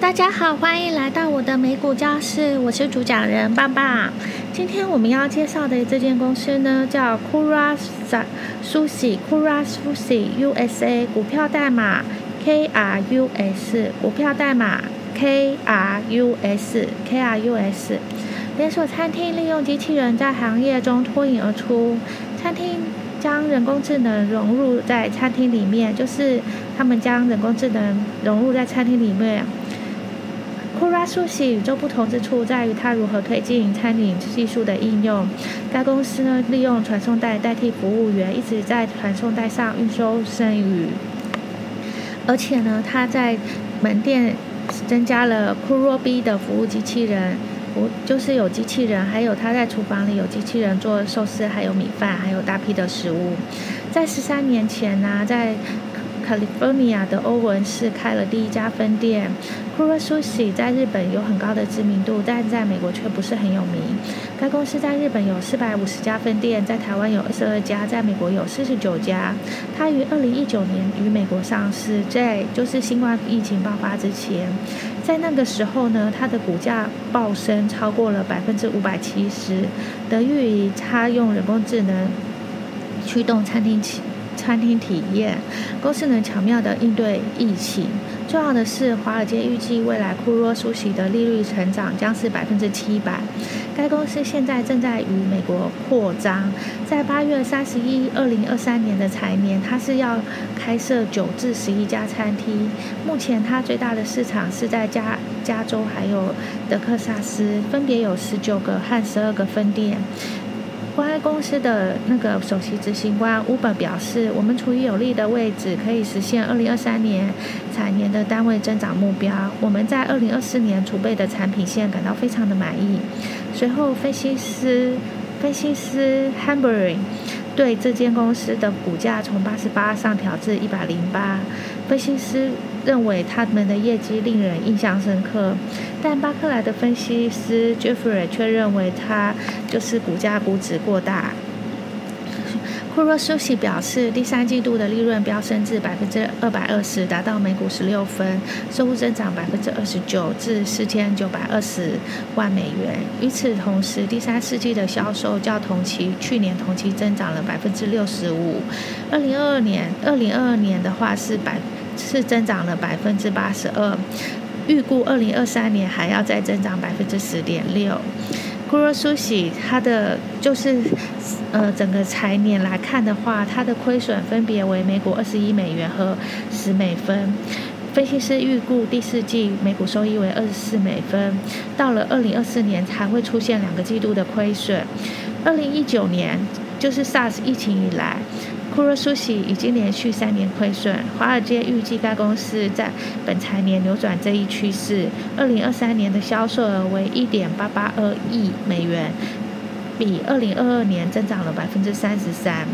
大家好，欢迎来到我的美股教室，我是主讲人棒棒。今天我们要介绍的这间公司呢，叫 Kura Sushi，Kura Sushi USA，股票代码 KRUS，股票代码 KRUS，KRUS。连锁餐厅利用机器人在行业中脱颖而出，餐厅将人工智能融入在餐厅里面，就是他们将人工智能融入在餐厅里面。Kura Sushi 与众不同之处在于它如何推进餐饮技术的应用。该公司呢，利用传送带代替服务员，一直在传送带上运收剩余。而且呢，它在门店增加了 Kura B 的服务机器人，不就是有机器人，还有它在厨房里有机器人做寿司，还有米饭，还有大批的食物。在十三年前呢，在 California 的欧文市开了第一家分店。Kura Sushi 在日本有很高的知名度，但在美国却不是很有名。该公司在日本有四百五十家分店，在台湾有二十二家，在美国有四十九家。它于二零一九年于美国上市，在就是新冠疫情爆发之前，在那个时候呢，它的股价暴升超过了百分之五百七十，得益于它用人工智能驱动餐厅。餐厅体验公司能巧妙地应对疫情。重要的是，华尔街预计未来库洛苏西的利率成长将是百分之七百。该公司现在正在与美国扩张，在八月三十一，二零二三年的财年，它是要开设九至十一家餐厅。目前，它最大的市场是在加加州还有德克萨斯，分别有十九个和十二个分店。该公司的那个首席执行官 Uber 表示：“我们处于有利的位置，可以实现2023年财年的单位增长目标。我们在2024年储备的产品线感到非常的满意。”随后，分析师分析师 Hamburg 对这间公司的股价从88上调至108。分析师。认为他们的业绩令人印象深刻，但巴克莱的分析师 Jeffrey 却认为他就是股价估值过大。库洛苏西表示，第三季度的利润飙升至百分之二百二十，达到每股十六分，收入增长百分之二十九至四千九百二十万美元。与此同时，第三世纪的销售较同期去年同期增长了百分之六十五。二零二二年，二零二二年的话是百。是增长了百分之八十二，预估二零二三年还要再增长百分之十点六。Kura Sushi 它的就是呃整个财年来看的话，它的亏损分别为每股二十一美元和十美分。分析师预估第四季每股收益为二十四美分，到了二零二四年才会出现两个季度的亏损。二零一九年就是 SARS 疫情以来。库若苏西已经连续三年亏损，华尔街预计该公司在本财年扭转这一趋势。二零二三年的销售额为一点八八二亿美元，比二零二二年增长了百分之三十三。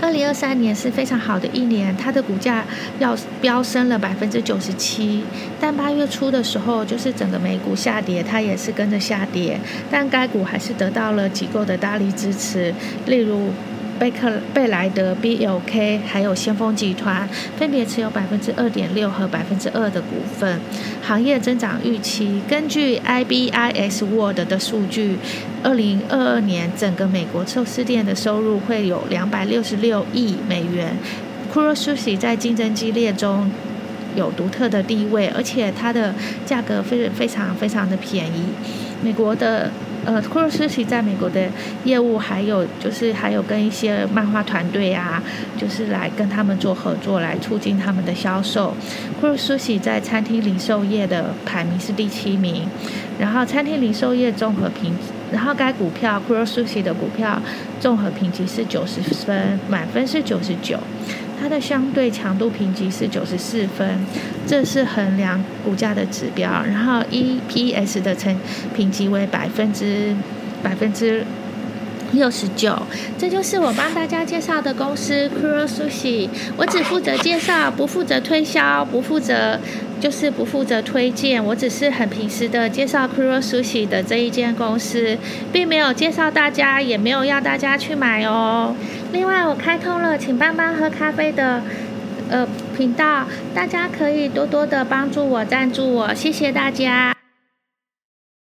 二零二三年是非常好的一年，它的股价要飙升了百分之九十七。但八月初的时候，就是整个美股下跌，它也是跟着下跌，但该股还是得到了机构的大力支持，例如。贝克贝莱德 （B.L.K.） 还有先锋集团分别持有百分之二点六和百分之二的股份。行业增长预期，根据 IBIS World 的数据，二零二二年整个美国寿司店的收入会有两百六十六亿美元。Kuro Sushi 在竞争激烈中有独特的地位，而且它的价格非非常非常的便宜。美国的。呃，库洛斯奇在美国的业务，还有就是还有跟一些漫画团队啊，就是来跟他们做合作，来促进他们的销售。库洛斯奇在餐厅零售业的排名是第七名，然后餐厅零售业综合评，然后该股票库洛斯奇的股票综合评级是九十分，满分是九十九。它的相对强度评级是九十四分，这是衡量股价的指标。然后 EPS 的成评级为百分之百分之六十九，这就是我帮大家介绍的公司 Kuro Sushi。我只负责介绍，不负责推销，不负责就是不负责推荐。我只是很平时的介绍 Kuro Sushi 的这一间公司，并没有介绍大家，也没有要大家去买哦。另外，我开通了请帮帮喝咖啡的，呃，频道，大家可以多多的帮助我、赞助我，谢谢大家。